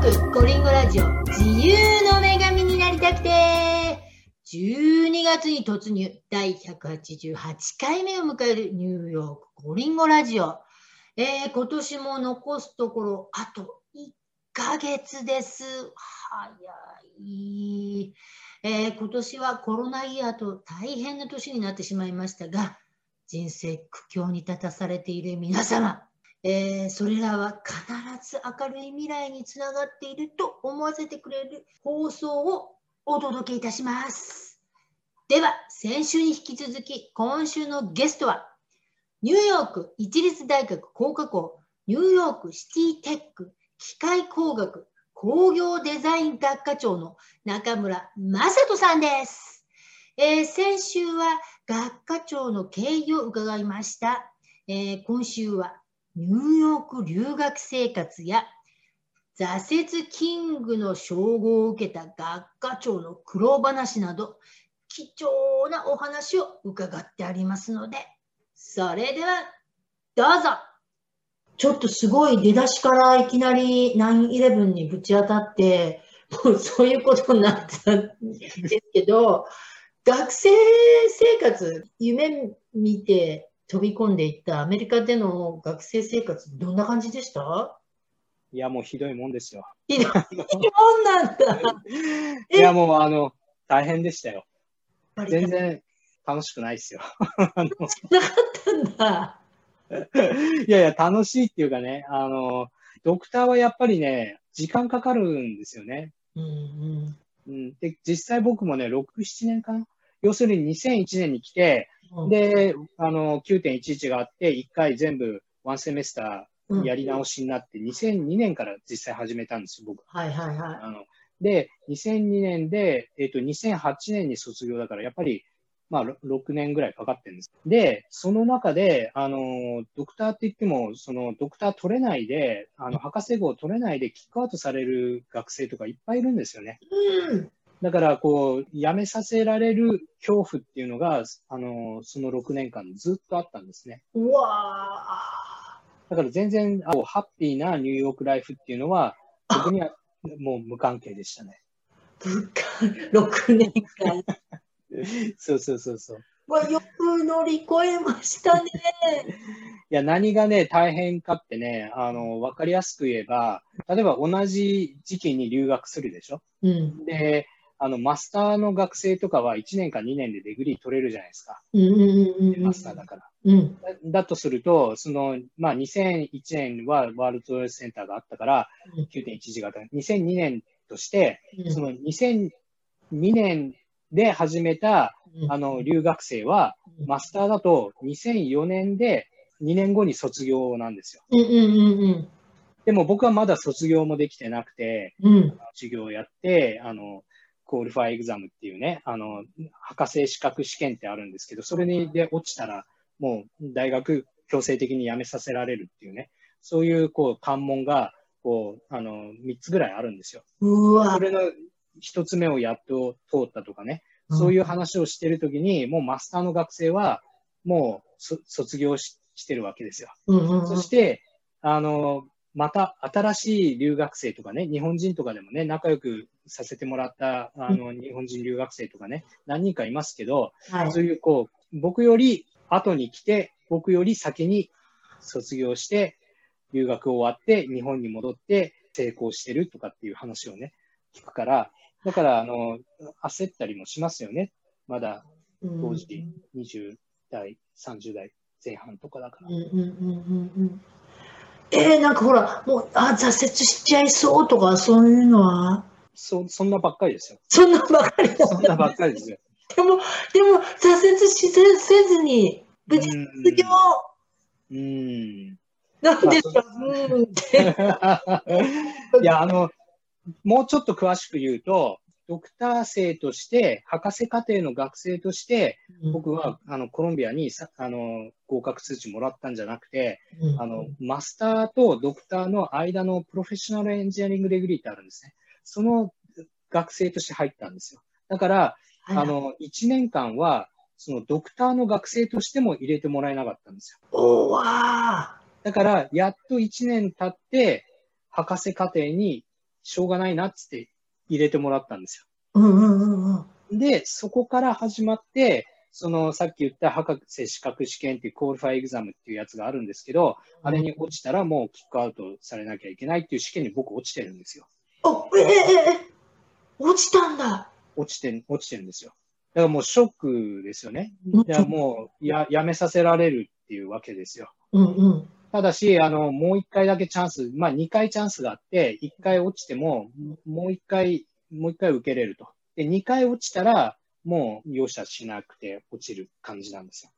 ークコリンゴラジオ自由の女神になりたくて。12月に突入第188回目を迎えるニューヨークコリンゴラジオ、えー、今年も残すところあと1ヶ月です。早い、えー、今年はコロナイヤーと大変な年になってしまいましたが人生苦境に立たされている皆様。えー、それらは必ず明るい未来につながっていると思わせてくれる放送をお届けいたします。では、先週に引き続き、今週のゲストは、ニューヨーク一律大学工科校、ニューヨークシティテック機械工学工業デザイン学科長の中村正人さんです。えー、先週は学科長の経緯を伺いました。えー、今週はニューヨーク留学生活や挫折キングの称号を受けた学科長の苦労話など貴重なお話を伺ってありますのでそれではどうぞ。ちょっとすごい出だしからいきなり9-11にぶち当たってもうそういうことになったんですけど学生生活夢見て飛び込んでいったアメリカでの学生生活、どんな感じでした？いや、もうひどいもんですよ。ひどいもんなんだ。いや、もうあの、大変でしたよ。全然楽しくないですよ。なかったんだ。いやいや、楽しいっていうかね、あの、ドクターはやっぱりね、時間かかるんですよね。うんうんうん、で実際僕もね、6、7年間、要するに2001年に来て、で、あの、9.11があって、1回全部ワンセメスターやり直しになって、うん、2002年から実際始めたんですよ、僕。はいはいはい。あので、2002年で、えっ、ー、と、2008年に卒業だから、やっぱり、まあ、6年ぐらいかかってるんです。で、その中で、あの、ドクターって言っても、その、ドクター取れないで、あの、博士号取れないでキックアウトされる学生とかいっぱいいるんですよね。うん。だから、こう、やめさせられる恐怖っていうのが、あの、その6年間ずっとあったんですね。うわだから全然、あハッピーなニューヨークライフっていうのは、僕にはもう無関係でしたね。6年間。そうそうそうそう。わよく乗り越えましたね。いや、何がね、大変かってね、あの、わかりやすく言えば、例えば同じ時期に留学するでしょ？うん、で、あの、マスターの学生とかは1年か2年でデグリー取れるじゃないですか。マスターだから。うん、だだとすると、その、まあ、2001年はワールドトレードセンターがあったから、9.11があった。2002年として、その2002年で始めた、あの、留学生は、マスターだと2004年で2年後に卒業なんですよ。でも僕はまだ卒業もできてなくて、うん、授業をやって、あの、クオリファイエグザムっていうね、あの、博士資格試験ってあるんですけど、それにで落ちたら、もう大学強制的に辞めさせられるっていうね、そういう、こう、関門が、こう、あの、3つぐらいあるんですよ。うわそれの1つ目をやっと通ったとかね、そういう話をしてるときに、もうマスターの学生は、もう卒業ししてるわけですよ。そして、あの、また新しい留学生とかね、日本人とかでもね、仲良くさせてもらったあの日本人留学生とかね、何人かいますけど、はい、そういうこう、僕より後に来て、僕より先に卒業して、留学終わって日本に戻って成功してるとかっていう話をね、聞くから、だから、あの、焦ったりもしますよね。まだ当時20代、30代前半とかだから。うんうんうんうんえー、なんかほら、もう、あ、挫折しちゃいそうとか、そういうのは？そそんなばっかりですよ。そんなばっかりそんなばっかりですよ。でも、でも、挫折しせずに、無事卒業。うん。なんですか、うんって。いや、あの、もうちょっと詳しく言うと、ドクター生として、博士課程の学生として、僕は、あの、コロンビアにさ、あの、合格通知もらったんじゃなくて、あの、マスターとドクターの間の Professional Engineering Degree ってあるんですね。その学生として入ったんですよ。だから、あの、1年間は、そのドクターの学生としても入れてもらえなかったんですよ。おわだから、やっと1年経って、博士課程にしょうがないなっつって入れてもらったんですよ。うんうんうんうん、で、そこから始まって、そのさっき言った博士資格試験っていうコールファイエグザムっていうやつがあるんですけど、あれに落ちたらもうキックアウトされなきゃいけないっていう試験に僕落ちてるんですよ。あ、ええー、落ちたんだ。落ちて、落ちてるんですよ。だからもうショックですよね。いやもうややめさせられるっていうわけですよ。うんうん、ただし、あの、もう一回だけチャンス、まあ二回チャンスがあって、一回落ちても、もう一回、もう一回受けれると。で、二回落ちたら、もう容赦しなくて落ちる感じなんですよ。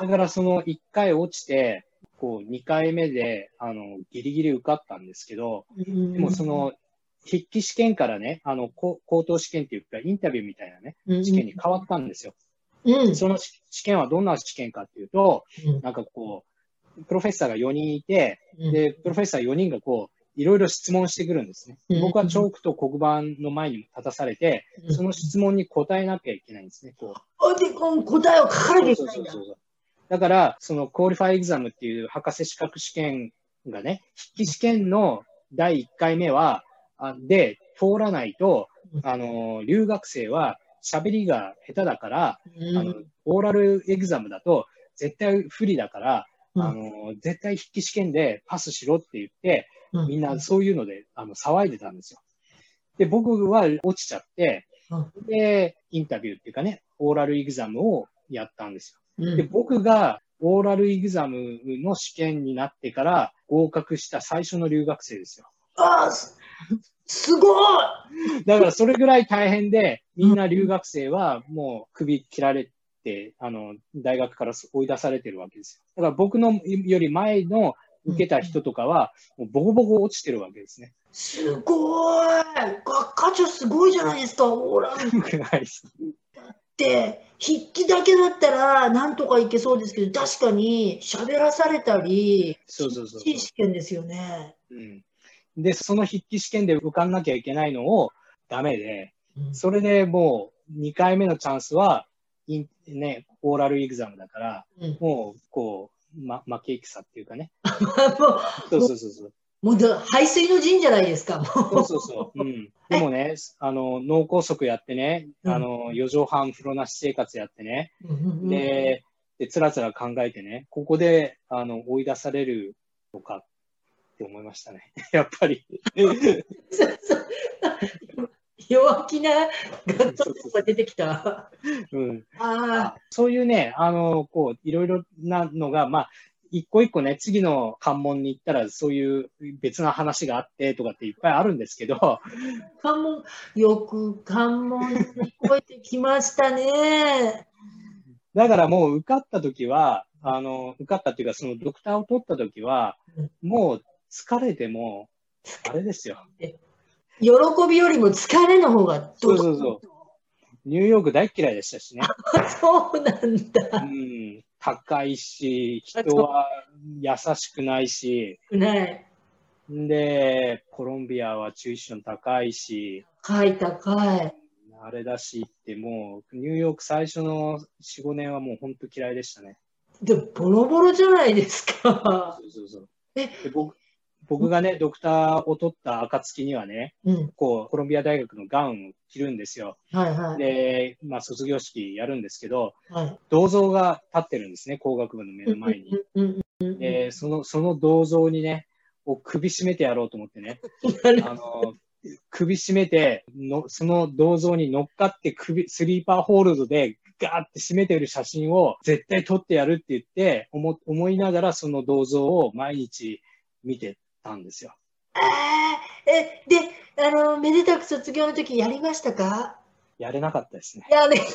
だからその一回落ちて、こう二回目で、あの、ギリギリ受かったんですけど、でもその筆記試験からね、あの、口頭試験っていうか、インタビューみたいなね、試験に変わったんですよ。うん、その試験はどんな試験かっていうと、うん、なんかこう、プロフェッサーが4人いて、うん、で、プロフェッサー4人がこう、いろいろ質問してくるんですね。僕はチョークと黒板の前に立たされて、その質問に答えなきゃいけないんですね。こう。答えを書かなきゃいけないんだ。そうそうそうだから、そのクオリファイエグザムっていう博士資格試験がね、筆記試験の第1回目は、で、通らないと、あの、留学生は喋りが下手だから、うん、あの、オーラルエグザムだと絶対不利だから、うん、あの、絶対筆記試験でパスしろって言って、みんなそういうので、あの、騒いでたんですよ。で、僕は落ちちゃって、で、インタビューっていうかね、オーラルエグザムをやったんですよ。で、僕がオーラルエグザムの試験になってから合格した最初の留学生ですよ。ああ、すごいだからそれぐらい大変で、みんな留学生はもう首切られて、あの、大学から追い出されてるわけですよ。だから僕のより前の受けた人とかは、もうボコボコ落ちてるわけですね。すごい学科長すごいじゃないですか、オーラって、筆記だけだったらなんとかいけそうですけど、確かに喋らされたり、そうそうそう試験ですよね。うんで、その筆記試験で受かんなきゃいけないのをダメで、それでもう2回目のチャンスは、インね、オーラルエグザムだから、うん、もう、こう、ま、負け戦っていうかね。そうそうそうそう。もう排水の陣じゃないですか、そうそうそう。うん。でもね、あの、脳梗塞やってね、うん、あの、4畳半風呂なし生活やってね、うん、で、で、つらつら考えてね、ここで、あの、追い出されるとかって思いましたね。やっぱり。弱気なガットが出てきた。うん、あそういうね、あの、こう、いろいろなのが、まあ、一個一個ね、次の関門に行ったら、そういう別な話があってとかっていっぱいあるんですけど。関門、よく関門に超えてきましたね。だからもう受かった時は、あの、受かったっていうか、そのドクターを取った時は、もう疲れても、あれですよ。喜びよりも疲れの方がそうそうそう。ニューヨーク大嫌いでしたしね。そうなんだ。うん。高いし、人は優しくないし。ない。で、コロンビアはチューション高いし。高い高い。あれだしってもう、ニューヨーク最初の4、5年はもう本当嫌いでしたね。でも、ボロボロじゃないですか。そうそうそう。え僕僕がね、ドクターを取った暁にはね、うん、こう、コロンビア大学のガウンを着るんですよ。はいはい。で、まあ、卒業式やるんですけど、はい、銅像が立ってるんですね、工学部の目の前に。で、その、その銅像にね、を首絞めてやろうと思ってね、あの、首絞めての、その銅像に乗っかって首、スリーパーホールドでガーって締めてる写真を絶対撮ってやるって言って思、思いながらその銅像を毎日見てたんですよ。あえ、で、あの、めでたく卒業の時やりましたか？やれなかったですね。やれなか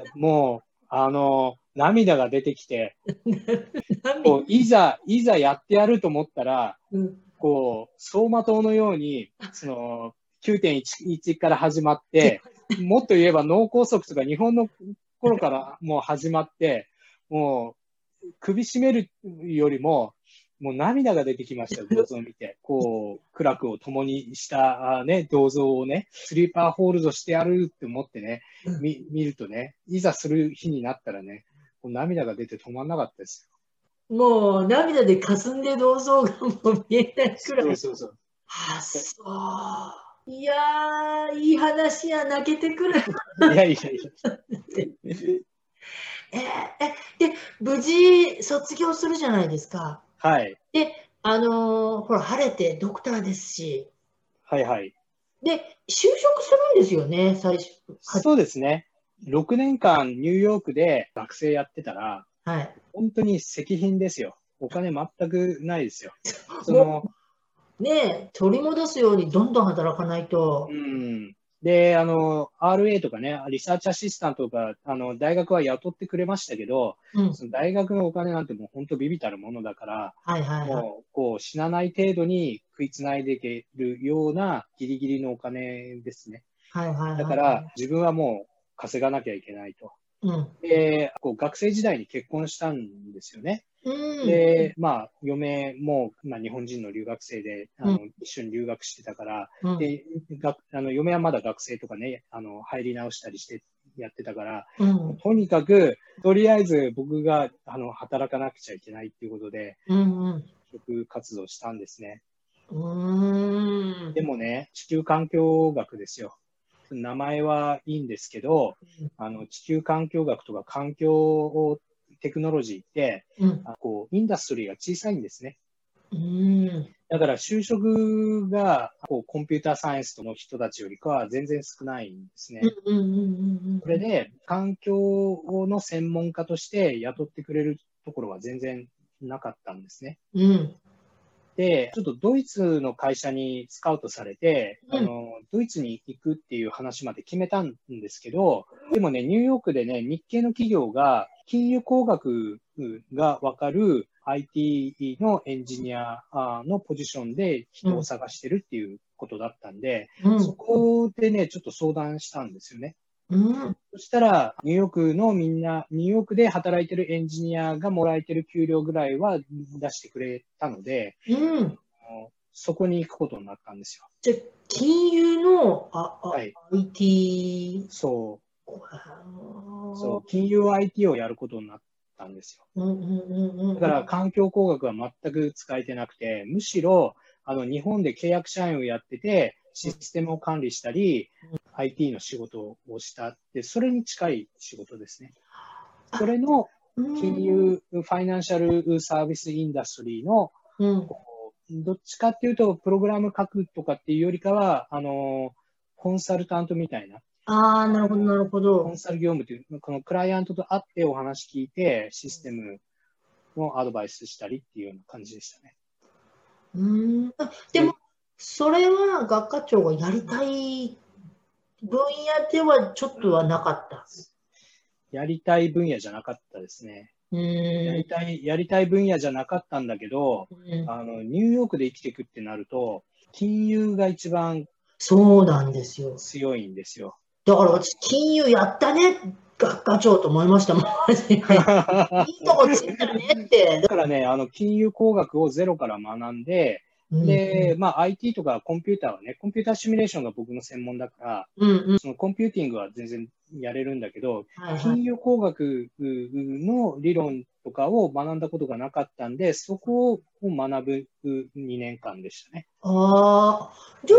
った。もう、あの、涙が出てきて、こういざ、いざやってやると思ったら、うん、こう、走馬灯のように、その、9.11から始まって、もっと言えば脳梗塞とか日本の頃からもう始まって、もう、首絞めるよりも、もう涙が出てきました、銅像を見て。こう、苦楽を共にしたね、銅像をね、スリーパーホールドしてやるって思ってね、見見るとね、いざする日になったらね、もう涙が出て止まんなかったですよ。もう涙で霞んで銅像がもう見えないくらい。そうそうそう。あ、そう。いやー、いい話や、泣けてくる。いやいやいや。えー、え、で、無事卒業するじゃないですか。はい。で、あのー、ほら、晴れてドクターですし。はいはい。で、就職するんですよね、最初。そうですね。6年間ニューヨークで学生やってたら、はい、本当に石品ですよ。お金全くないですよ。そのね取り戻すようにどんどん働かないと。うん。で、あの、RA とかね、リサーチアシスタントとか、あの、大学は雇ってくれましたけど、うん、その大学のお金なんてもう本当ビビたるものだから、はいはいはい、もう、こう、死なない程度に食いつないでいけるようなギリギリのお金ですね。はいはいはい、だから、自分はもう稼がなきゃいけないと。うん、で、こう学生時代に結婚したんですよね。うん、で、まあ、嫁も、まあ、日本人の留学生で、あの、うん、一緒に留学してたから、うん、で、があの嫁はまだ学生とかね、あの、入り直したりしてやってたから、とにかく、とりあえず僕が、あの、働かなくちゃいけないっていうことで、職活動したんですね。でもね、地球環境学ですよ。名前はいいんですけど、あの地球環境学とか環境テクノロジーって、うん、こうインダストリーが小さいんですね。うんだから就職がこうコンピューターサイエンスの人たちよりかは全然少ないんですね。それで環境の専門家として雇ってくれるところは全然なかったんですね。うん、で、ちょっとドイツの会社にスカウトされて、うん、あの、ドイツに行くっていう話まで決めたんですけど、でもね、ニューヨークでね、日系の企業が金融工学がわかる IT のエンジニアのポジションで人を探してるっていうことだったんで、うん、そこでね、ちょっと相談したんですよね。うん、そしたら、ニューヨークのみんな、ニューヨークで働いてるエンジニアがもらえてる給料ぐらいは出してくれたので、うん、そこに行くことになったんですよ。じゃ金融のあ、はい、IT。そう。そう、金融 IT をやることになったんですよ。だから環境工学は全く使えてなくて、むしろ、あの、日本で契約社員をやってて、システムを管理したり、IT の仕事をしたって、それに近い仕事ですね。それの金融、ファイナンシャルサービスインダストリーの、うん、どっちかっていうと、プログラム書くとかっていうよりかは、あの、コンサルタントみたいな。ああ、なるほど、なるほど。コンサル業務という、このクライアントと会ってお話聞いて、システムのアドバイスしたりっていうような感じでしたね。うん。でも、それは学科長がやりたい分野ではちょっとはなかった。やりたい分野じゃなかったですね。やりたい、やりたい分野じゃなかったんだけど、あの、ニューヨークで生きていくってなると、金融が一番そうなんですよ。強いんですよ。だから私、金融やったね、学科長と思いました、マジいいとこついたねって。だからね、あの、金融工学をゼロから学んで、で、まあ IT とかコンピューターはね、コンピューターシミュレーションが僕の専門だから、うんうん、そのコンピューティングは全然やれるんだけど、はいはい、金融工学の理論とかを学んだことがなかったんで、そこを学ぶ2年間でしたね。ああ、じゃ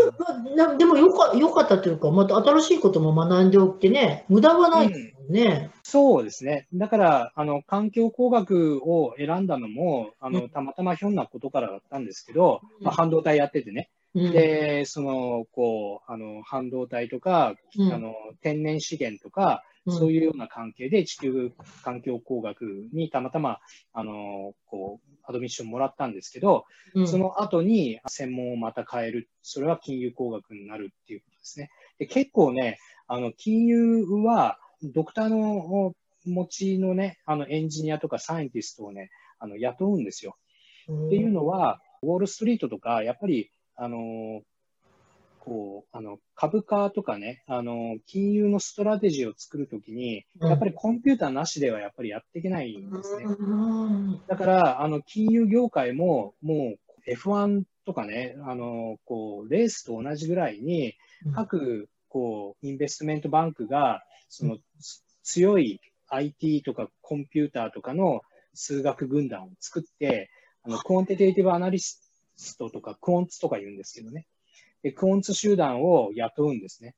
あ、でもよかよかったというか、また新しいことも学んでおってね、無駄はないですもんね。うん、そうですね。だから、あの、環境工学を選んだのも、あの、たまたまひょんなことからだったんですけど、うん、まあ、半導体やっててね。で、その、こう、あの、半導体とか、うん、あの、天然資源とか、そういうような関係で地球環境工学にたまたま、あの、こう、アドミッションもらったんですけど、うん、その後に専門をまた変える。それは金融工学になるっていうことですね。で結構ね、あの、金融は、ドクターの持ちのね、あの、エンジニアとかサイエンティストをね、あの、雇うんですよ。っていうのは、ウォールストリートとか、やっぱりあの、こう、あの、株価とかね、あの、金融のストラテジーを作るときに、やっぱりコンピューターなしではやっぱりやっていけないんですね。だから、あの、金融業界も、もう F1 とかね、あの、こう、レースと同じぐらいに、各、こう、 investment bank が、その、強い IT とかコンピューターとかの数学軍団を作って、あの、コンテテイティブアナリスストとかクオンツとか言うんですけどね。で、クオンツ集団を雇うんですね。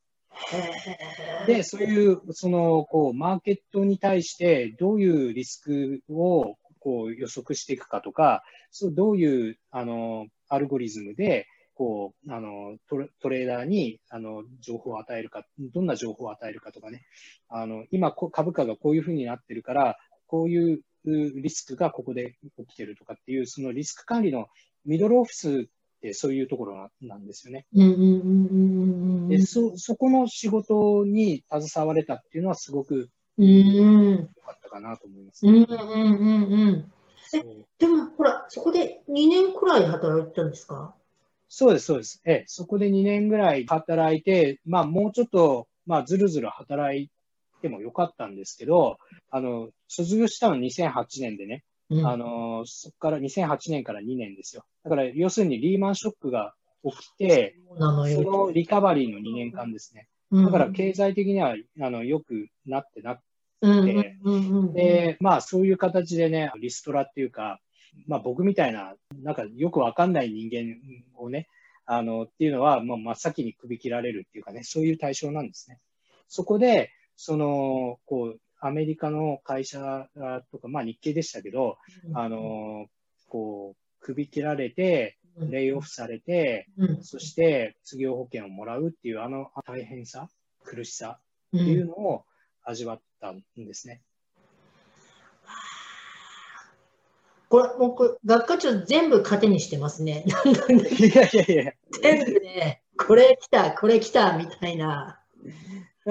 で、そういう、その、こう、マーケットに対してどういうリスクをこう予測していくかとか、そうどういう、あの、アルゴリズムで、こう、あのト、トレーダーに、あの、情報を与えるか、どんな情報を与えるかとかね。あの、今、株価がこういうふうになってるから、こういうリスクがここで起きてるとかっていう、そのリスク管理のミドルオフィスってそういうところなんですよね。でそ、そこの仕事に携われたっていうのはすごく良かったかなと思います、ね。でも、ほら、そこで2年くらい働いてたんですか？そうです、そうです。ええ、そこで2年ぐらい働いて、まあ、もうちょっと、まあ、ずるずる働いてもよかったんですけど、あの、卒業したの2008年でね、うん、あの、そこから2008年から2年ですよ。だから、要するにリーマンショックが起きて、そのリカバリーの2年間ですね。だから、経済的には、あの、良くなってなって、で、まあ、そういう形でね、リストラっていうか、まあ、僕みたいな、なんかよくわかんない人間をね、あの、っていうのは、もう真っ先に首切られるっていうかね、そういう対象なんですね。そこで、その、こう、アメリカの会社とか、まあ日系でしたけど、うん、あの、こう、首切られて、レイオフされて、うん、そして失業保険をもらうっていう、あの大変さ、苦しさっていうのを味わったんですね。これ、僕、学科長全部糧にしてますね。いやいやいや。全部ね、これ来た、これ来た、みたいな。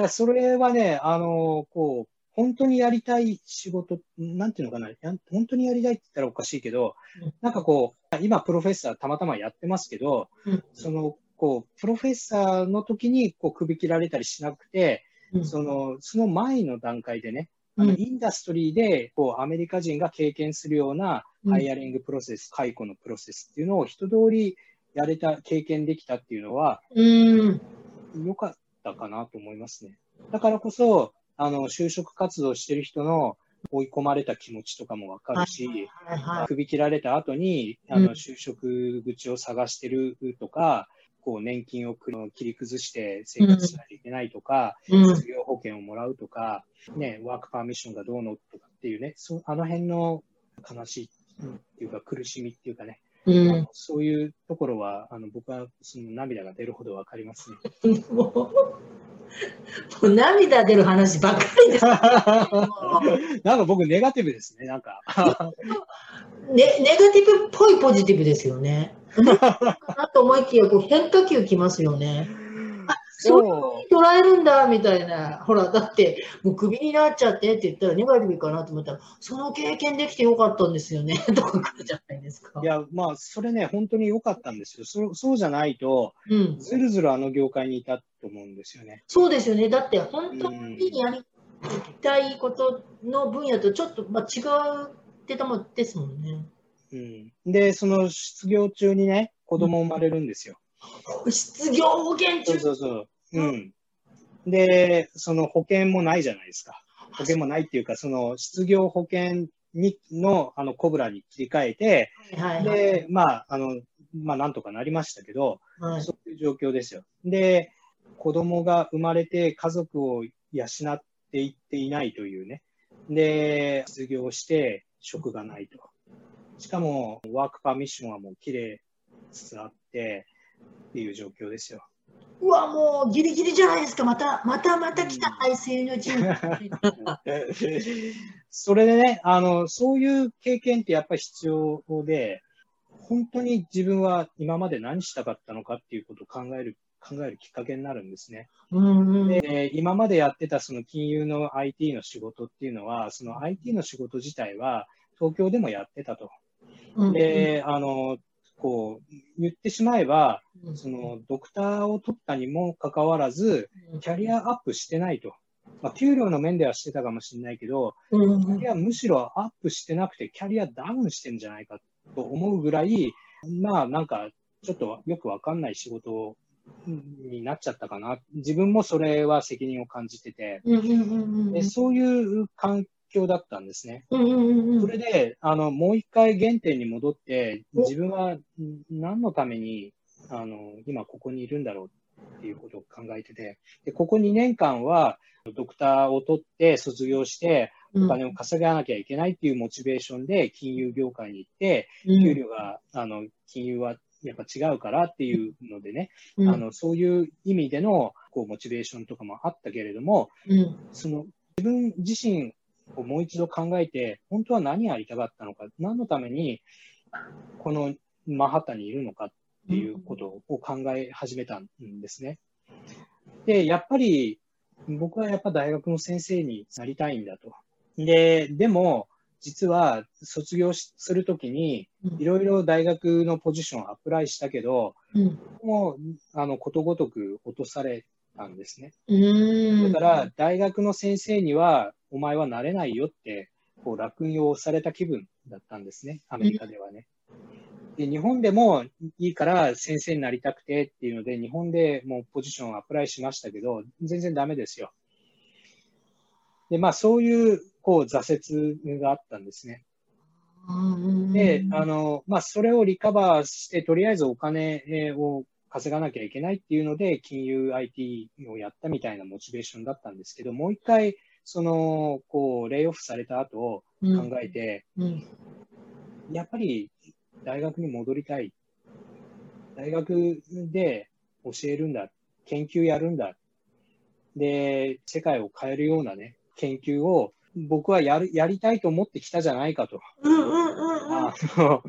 それはね、あの、こう、本当にやりたい仕事、なんていうのかな、本当にやりたいって言ったらおかしいけど、うん、なんかこう、今、プロフェッサーたまたまやってますけど、うん、その、こう、プロフェッサーの時に、こう、首切られたりしなくて、うん、その、その前の段階でね、あのインダストリーで、こう、アメリカ人が経験するような、ハイアリングプロセス、解雇のプロセスっていうのを一通りやれた、経験できたっていうのは、よかったかなと思いますね。だからこそ、あの、就職活動してる人の追い込まれた気持ちとかもわかるし、はいはいはい、首切られた後に、あの、就職口を探してるとか、こう、年金を切り崩して生活しないといけないとか、うん、失業保険をもらうとか、ね、ワークパーミッションがどうのとかっていうね、そあの辺の悲しいっていうか苦しみっていうかね、うん、そういうところは、あの僕はその涙が出るほどわかりますね。もう涙出る話ばっかりです、なんか僕、ネガティブですね、なんか。ね、ネガティブっぽいポジティブですよね。かなと思いきや、こう変化球きますよね。そう捉えるんだみたいな、ほら、だって、もうクビになっちゃってって言ったら、ネガティブかなと思ったら、その経験できてよかったんですよねとか来るじゃないですか。いや、まあ、それね、本当に良かったんですよ。そそうじゃないと、うん、ずるずるあの業界にいたと思うんですよね。そうですよね。だって、本当にやりたいことの分野とちょっと、まあ、違ってたもんですもんね。うん、で、その失業中にね、子供生まれるんですよ。失業保険中？そうそうそう。うん。で、その保険もないじゃないですか。保険もないっていうか、その失業保険にのあのコブラに切り替えて、はいはい、で、まあ、あの、まあ、なんとかなりましたけど、はい、そういう状況ですよ。で、子供が生まれて家族を養っていっていないというね。で、失業して職がないと。しかも、ワークパーミッションはもう切れつつあって、っていう状況ですよ。うわ、もうギリギリじゃないですか、また、またまた来た、体制の人それでねあの、そういう経験ってやっぱり必要で、本当に自分は今まで何したかったのかっていうことを考える考えるきっかけになるんですね。うんで今までやってたその金融の IT の仕事っていうのは、その IT の仕事自体は東京でもやってたと。で、あの、こう、言ってしまえば、その、ドクターを取ったにもかかわらず、キャリアアップしてないと。まあ、給料の面ではしてたかもしれないけど、キャリアむしろアップしてなくて、キャリアダウンしてんじゃないかと思うぐらい、まあ、なんか、ちょっとよくわかんない仕事になっちゃったかな。自分もそれは責任を感じてて、でそういう環況だったんですね。それで、あの、もう一回原点に戻って、自分は何のために、あの、今ここにいるんだろうっていうことを考えてて、で、ここ2年間は、ドクターを取って卒業して、お金を稼がなきゃいけないっていうモチベーションで金融業界に行って、給料が、あの、金融はやっぱ違うからっていうのでね、うん、あのそういう意味でのこうモチベーションとかもあったけれども、うん、その自分自身をもう一度考えて、本当は何やりたかったのか、何のためにこのマンハッタンにいるのかっていうことを考え始めたんですね。で、やっぱり僕はやっぱ大学の先生になりたいんだと。で、でも、実は卒業するときに、いろいろ大学のポジションをアプライしたけど、うん、もう、あの、ことごとく落とされたんですね。だから、大学の先生には、お前はなれないよって、こう、落用された気分だったんですね、アメリカではね。で、日本でもいいから先生になりたくてっていうので、日本でもうポジションをアプライしましたけど、全然ダメですよ。で、まあそういうこう挫折があったんですね。で、あの、まあ、それをリカバーして、とりあえずお金を稼がなきゃいけないっていうので、金融 IT をやったみたいなモチベーションだったんですけど、もう一回、その、こう、レイオフされた後を考えて、うんうん、やっぱり大学に戻りたい。大学で教えるんだ。研究やるんだ。で、世界を変えるようなね、研究を僕はやる、やりたいと思ってきたじゃないかと。あの、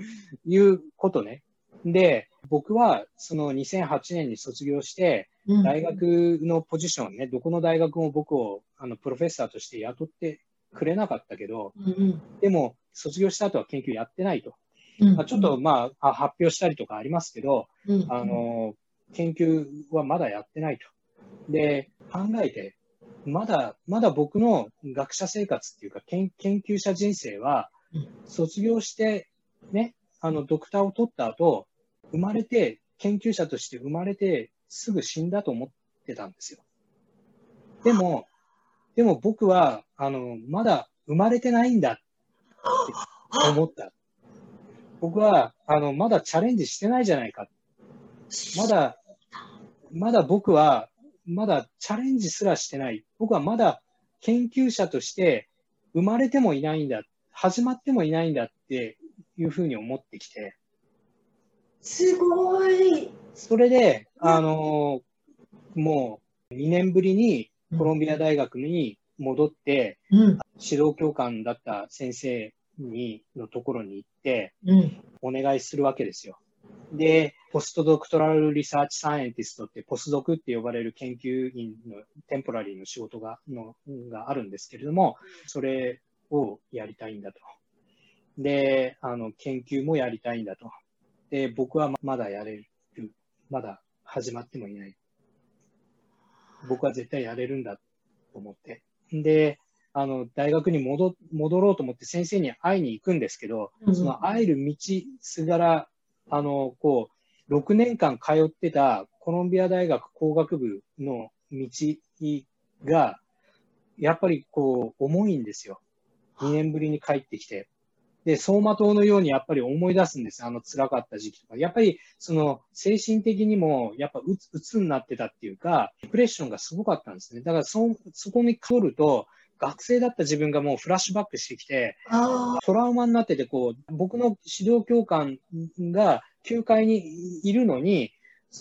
いうことね。で、僕はその2008年に卒業して、大学のポジションね、どこの大学も僕をあのプロフェッサーとして雇ってくれなかったけど、でも卒業した後は研究やってないと。まあ、ちょっとまあ発表したりとかありますけど、あの、研究はまだやってないと。で、考えて、まだ、まだ僕の学者生活っていうか研、研究者人生は、卒業して、ね、あの、ドクターを取った後、生まれて、研究者として生まれて、すぐ死んだと思ってたんですよ。でも、でも僕は、あの、まだ生まれてないんだって思った。僕は、あの、まだチャレンジしてないじゃないか。まだ、まだ僕はまだチャレンジすらしてない。僕はまだ研究者として生まれてもいないんだ。始まってもいないんだっていうふうに思ってきて。すごい。それで、あのもう2年ぶりにコロンビア大学に戻って、うん、指導教官だった先生にのところに行って、お願いするわけですよ。で、 postdoctoral research scientist って、ポスドクって呼ばれる研究員のテンポラリーの仕事がのがあるんですけれども、それをやりたいんだと。で、あの、研究もやりたいんだと。で、僕はまだやれる。まだ始まってもいない。僕は絶対やれるんだと思って。で、あの、大学に戻戻ろうと思って先生に会いに行くんですけど、その会える道すがらあの、こう、6年間通ってたコロンビア大学工学部の道が、やっぱりこう、重いんですよ。2年ぶりに帰ってきて。で、走馬灯のようにやっぱり思い出すんです。あの辛かった時期とか。やっぱり、その、精神的にも、やっぱうつ、うつになってたっていうか、プレッションがすごかったんですね。だから、そ、そこに来ると、学生だった自分がもうフラッシュバックしてきて、トラウマになってて、こう、僕の指導教官が9階にいるのに、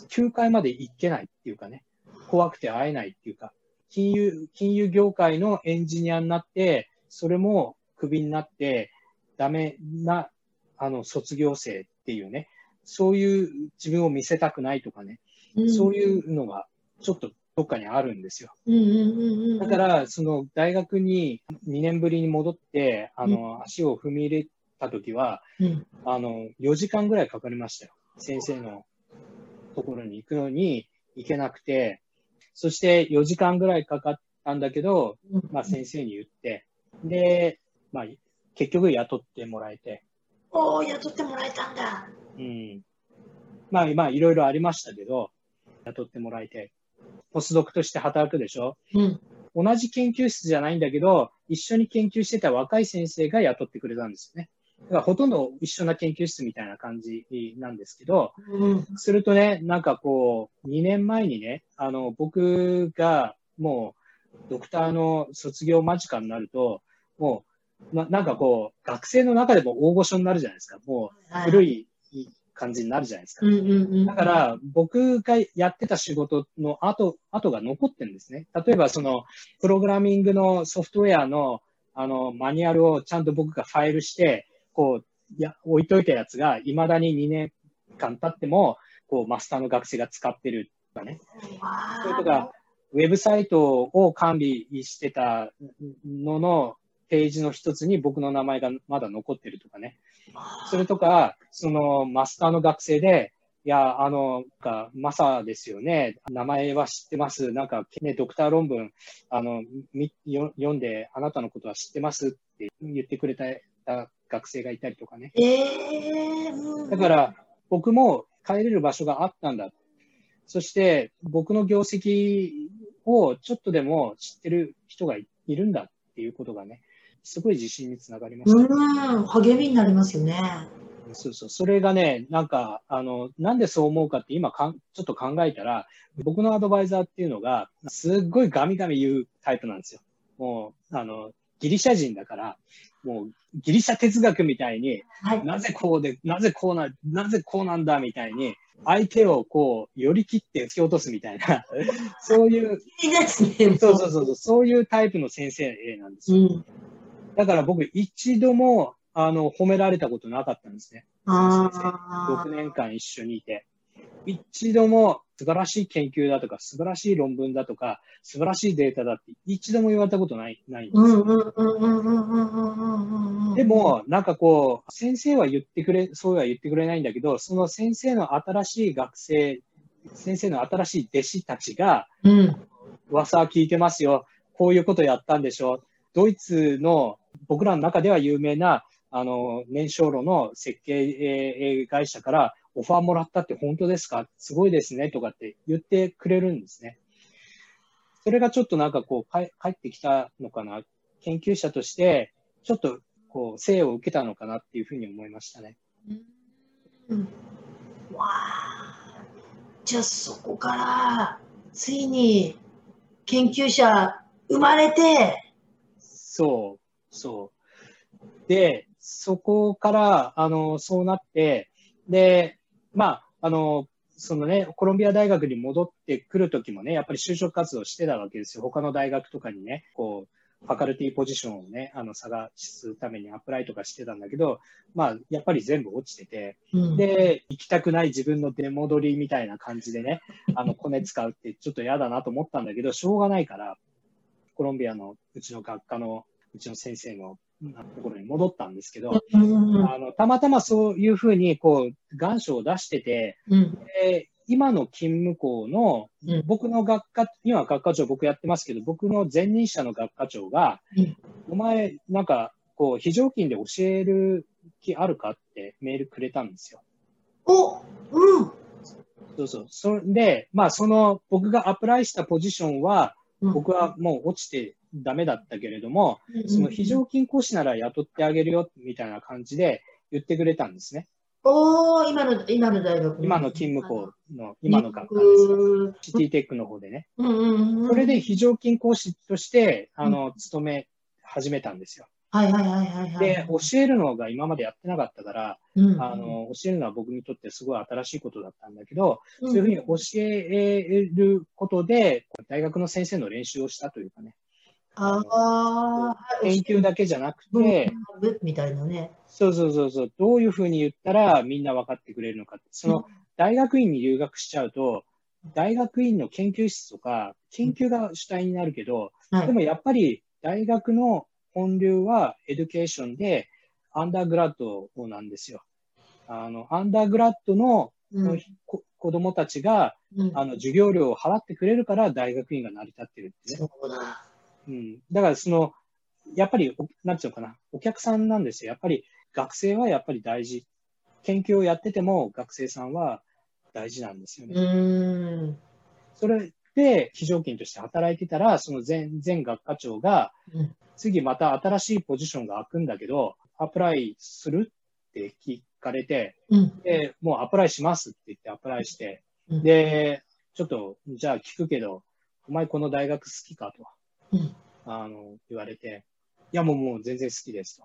9階まで行けないっていうかね、怖くて会えないっていうか、金融、金融業界のエンジニアになって、それもクビになって、ダメな、あの、卒業生っていうね、そういう自分を見せたくないとかね、うん、そういうのがちょっとどっかにあるんですよ。だから、その大学に2年ぶりに戻って、あの、足を踏み入れた時は、あの、4時間ぐらいかかりましたよ。先生のところに行くのに行けなくて、そして4時間ぐらいかかったんだけど、まあ先生に言って、で、まあ結局雇ってもらえて。おお、雇ってもらえたんだ。うん。まあまあいろいろありましたけど、雇ってもらえて。ポスドクとして働くでしょ、うん、同じ研究室じゃないんだけど、一緒に研究してた若い先生が雇ってくれたんですよね。だからほとんど一緒な研究室みたいな感じなんですけど、うん、するとね、なんかこう、2年前にね、あの、僕がもう、ドクターの卒業間近になると、もう、ななんかこう、学生の中でも大御所になるじゃないですか。もう、古い感じになるじゃないですか。だから、僕がやってた仕事の後、後が残ってるんですね。例えば、その、プログラミングのソフトウェアの、あの、マニュアルをちゃんと僕がファイルして、こう、や、置いといたやつが、未だに2年間経っても、こう、マスターの学生が使ってるとかね。それとか、ウェブサイトを管理してたののページの一つに僕の名前がまだ残ってるとかね。それとか、そのマスターの学生で、いや、あの、か、マサですよね。名前は知ってます。なんか、ね、ドクター論文、あの、み読んで、あなたのことは知ってますって言ってくれた学生がいたりとかね。えー、だから、僕も帰れる場所があったんだ。そして、僕の業績をちょっとでも知ってる人がいるんだっていうことがね、すごい自信につながりました、うん、励みになりますよね。そうそう。それがね、なんか、あの、なんでそう思うかって今かん、ちょっと考えたら、僕のアドバイザーっていうのが、すっごいガミガミ言うタイプなんですよ。もう、あの、ギリシャ人だから、もう、ギリシャ哲学みたいに、はい、なぜこうで、なぜこうな、なぜこうなんだみたいに、相手をこう、寄り切って突き落とすみたいな、そういう、そうそうそう、そういうタイプの先生なんですよ。うんだから僕、一度も、あの、褒められたことなかったんですね。先生。6年間一緒にいて。一度も素晴らしい研究だとか、素晴らしい論文だとか、素晴らしいデータだって一度も言われたことない、ないんですよ。でも、なんかこう、先生は言ってくれ、そうは言ってくれないんだけど、その先生の新しい学生、先生の新しい弟子たちが、うん、噂は聞いてますよ。こういうことやったんでしょ。ドイツの僕らの中では有名な、あの、燃焼炉の設計会社からオファーもらったって本当ですか？すごいですねとかって言ってくれるんですね。それがちょっとなんかこう、帰ってきたのかな？研究者として、ちょっとこう、生を受けたのかなっていうふうに思いましたね。うん。わあ。じゃあそこから、ついに研究者生まれて、そう。そう。で、そこから、あの、そうなって、で、まあ、あの、そのね、コロンビア大学に戻ってくるときもね、やっぱり就職活動してたわけですよ。他の大学とかにね、こう、ファカルティポジションをね、あの、探すためにアプライとかしてたんだけど、まあ、やっぱり全部落ちてて、うん、で、行きたくない自分の出戻りみたいな感じでね、あの、コネ使うってちょっと嫌だなと思ったんだけど、しょうがないから、コロンビアのうちの学科のうちの先生のところに戻ったんですけど、あのたまたまそういうふうにこう願書を出してて、うん、で今の勤務校の、僕の学科、今学科長僕やってますけど、僕の前任者の学科長が、うん、お前、なんか、こう、非常勤で教える気あるかってメールくれたんですよ。おうん。そうそう。それで、まあ、その、僕がアプライしたポジションは、僕はもう落ちてダメだったけれども、その非常勤講師なら雇ってあげるよ、みたいな感じで言ってくれたんですね。お今の、今の大学今の勤務校の、今の学科です。シティテックの方でね。それで非常勤講師として、あの、勤め始めたんですよ。はいはいはいはい、はい。で、教えるのが今までやってなかったから、うん、あの、教えるのは僕にとってすごい新しいことだったんだけど、うん、そういうふうに教えることで、大学の先生の練習をしたというかね。ああ。研究だけじゃなくて、みたいなね。そうそうそうそう、どういうふうに言ったらみんな分かってくれるのかその、大学院に留学しちゃうと、大学院の研究室とか、研究が主体になるけど、はい、でもやっぱり大学の本流は education で、 undergrad なんですよ。あの、 undergrad の、うん、子供たちが、うん、あの、授業料を払ってくれるから大学院が成り立ってるってね。そうだ。うん。だからその、やっぱり、なんていうのかな、お客さんなんですよ。やっぱり学生はやっぱり大事。研究をやってても学生さんは大事なんですよね。うん。それで、非常勤として働いてたら、その前前学科長が、次また新しいポジションが開くんだけど、アプライするって聞かれて、うん、で、もうアプライしますって言ってアプライして、うん、で、ちょっと、じゃあ聞くけど、お前この大学好きかと、うん、あの、言われて、いやもうもう全然好きですと。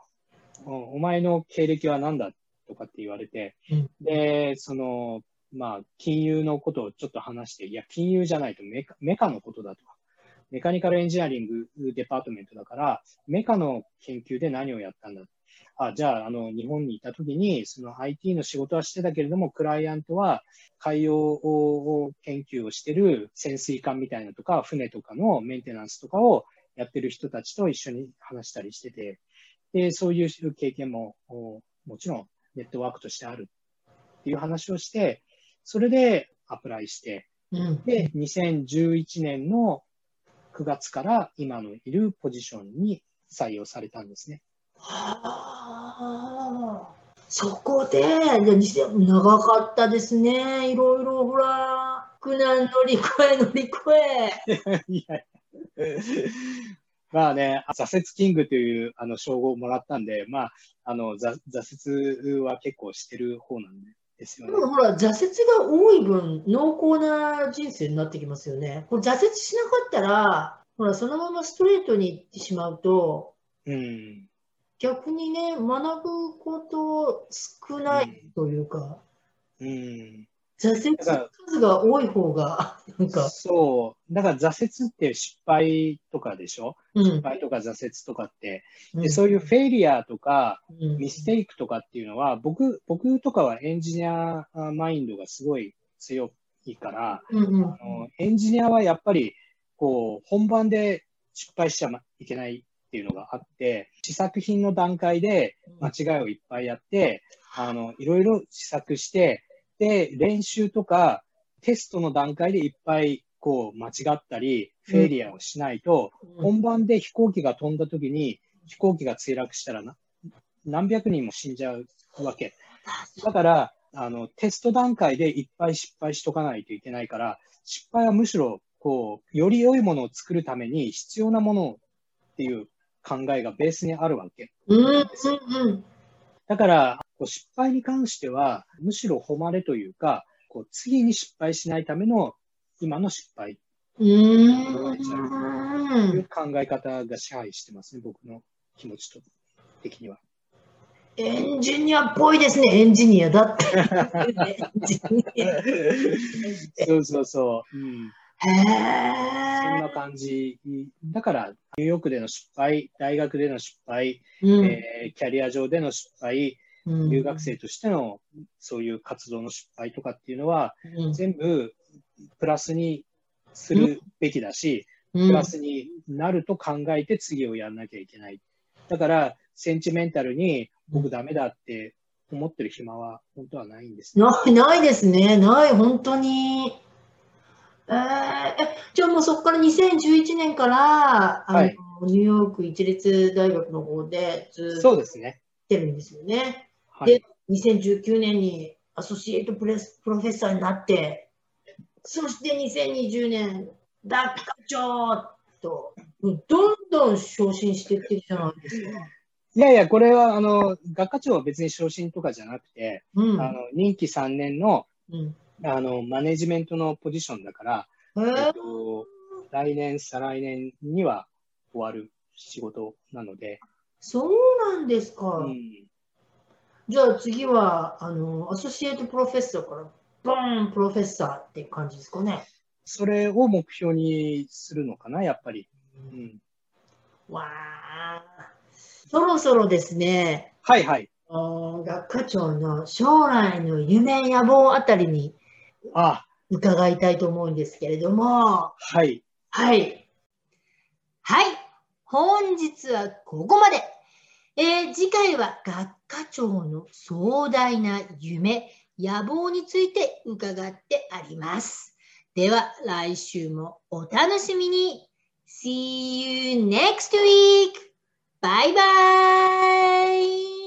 お前の経歴は何だとかって言われて、で、その、まあ、金融のことをちょっと話して、いや、金融じゃないとメカメカのことだとか。メカニカルエンジニアリングデパートメントだから、メカの研究で何をやったんだあ、じゃあ、あの、日本にいたときに、その IT の仕事はしてたけれども、クライアントは海洋を研究をしてる潜水艦みたいなとか、船とかのメンテナンスとかをやってる人たちと一緒に話したりしてて、で、そういう経験ももちろんネットワークとしてあるっていう話をして、それでアプライして、うん、で、2011年の9月から今のいるポジションに採用されたんですね。はあ、そこで、じゃ長かったですね。いろいろほら、苦難乗り越え乗り越え。いやいやまあね、挫折キングというあの称号をもらったんで、まあ、あの挫折は結構してる方なんで、ですよね。でもほら、挫折が多い分、濃厚な人生になってきますよね。これ挫折しなかったら、ほら、そのままストレートに行ってしまうと、うん、逆にね、学ぶこと少ないというか、うん、うん挫折数が多い方が、なんか。そう。だから挫折って失敗とかでしょ、うん、失敗とか挫折とかって。で、そういうフェイリアとか、ミステイクとかっていうのは、僕、僕とかはエンジニアマインドがすごい強いから、うんうん、あのエンジニアはやっぱり、こう、本番で失敗しちゃいけないっていうのがあって、試作品の段階で間違いをいっぱいやって、あの、いろいろ試作して、で、練習とかテストの段階でいっぱいこう間違ったり、フェイリアをしないと、うん、本番で飛行機が飛んだ時に飛行機が墜落したら何百人も死んじゃうわけ。だから、あの、テスト段階でいっぱい失敗しとかないといけないから、失敗はむしろ、こう、より良いものを作るために必要なものっていう考えがベースにあるわけ。うんうん、だから、こう失敗に関しては、むしろ誉れというか、こう次に失敗しないための今の失敗。うん。いう考え方が支配してますね、僕の気持ちと的には。エンジニアっぽいですね、エンジニアだって。そうそうそう。うんへそんな感じ。だから、ニューヨークでの失敗、大学での失敗、うん、えー、キャリア上での失敗、留学生としてのそういう活動の失敗とかっていうのは、うん、全部プラスにするべきだし、うん、プラスになると考えて次をやらなきゃいけない。だから、センチメンタルに僕ダメだって思ってる暇は本当はないんです、ね、ない、ないですね。ない、本当に。えー、じゃあもうそこから2011年から、はい、あのニューヨーク一律大学の方でずっとそうですね。てるんですよね。はい、で、2019年にアソシエイトプレスプロフェッサーになって、そして2020年、学科長と、どんどん昇進していってるじゃないですか。いやいや、これは、あの、学科長は別に昇進とかじゃなくて、うん、あの任期3年の、うんあの、マネジメントのポジションだから、えっと、来年、再来年には終わる仕事なので。そうなんですか。うん、じゃあ次は、あの、アソシエイトプロフェッサーから、ボーンプロフェッサーって感じですかね。それを目標にするのかな、やっぱり。うん、わあ、そろそろですね。はいはい。学科長の将来の夢野望あたりにあ伺いたいと思うんですけれども。はい。はい。はい。本日はここまで。えー、次回は学科長の壮大な夢、野望について伺ってあります。では来週もお楽しみに。See you next week! バイバイ